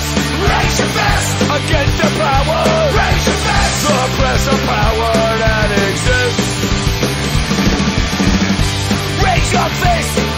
fist, raise your fist against the power, raise your fist, the oppressive power that exists. Raise your fist.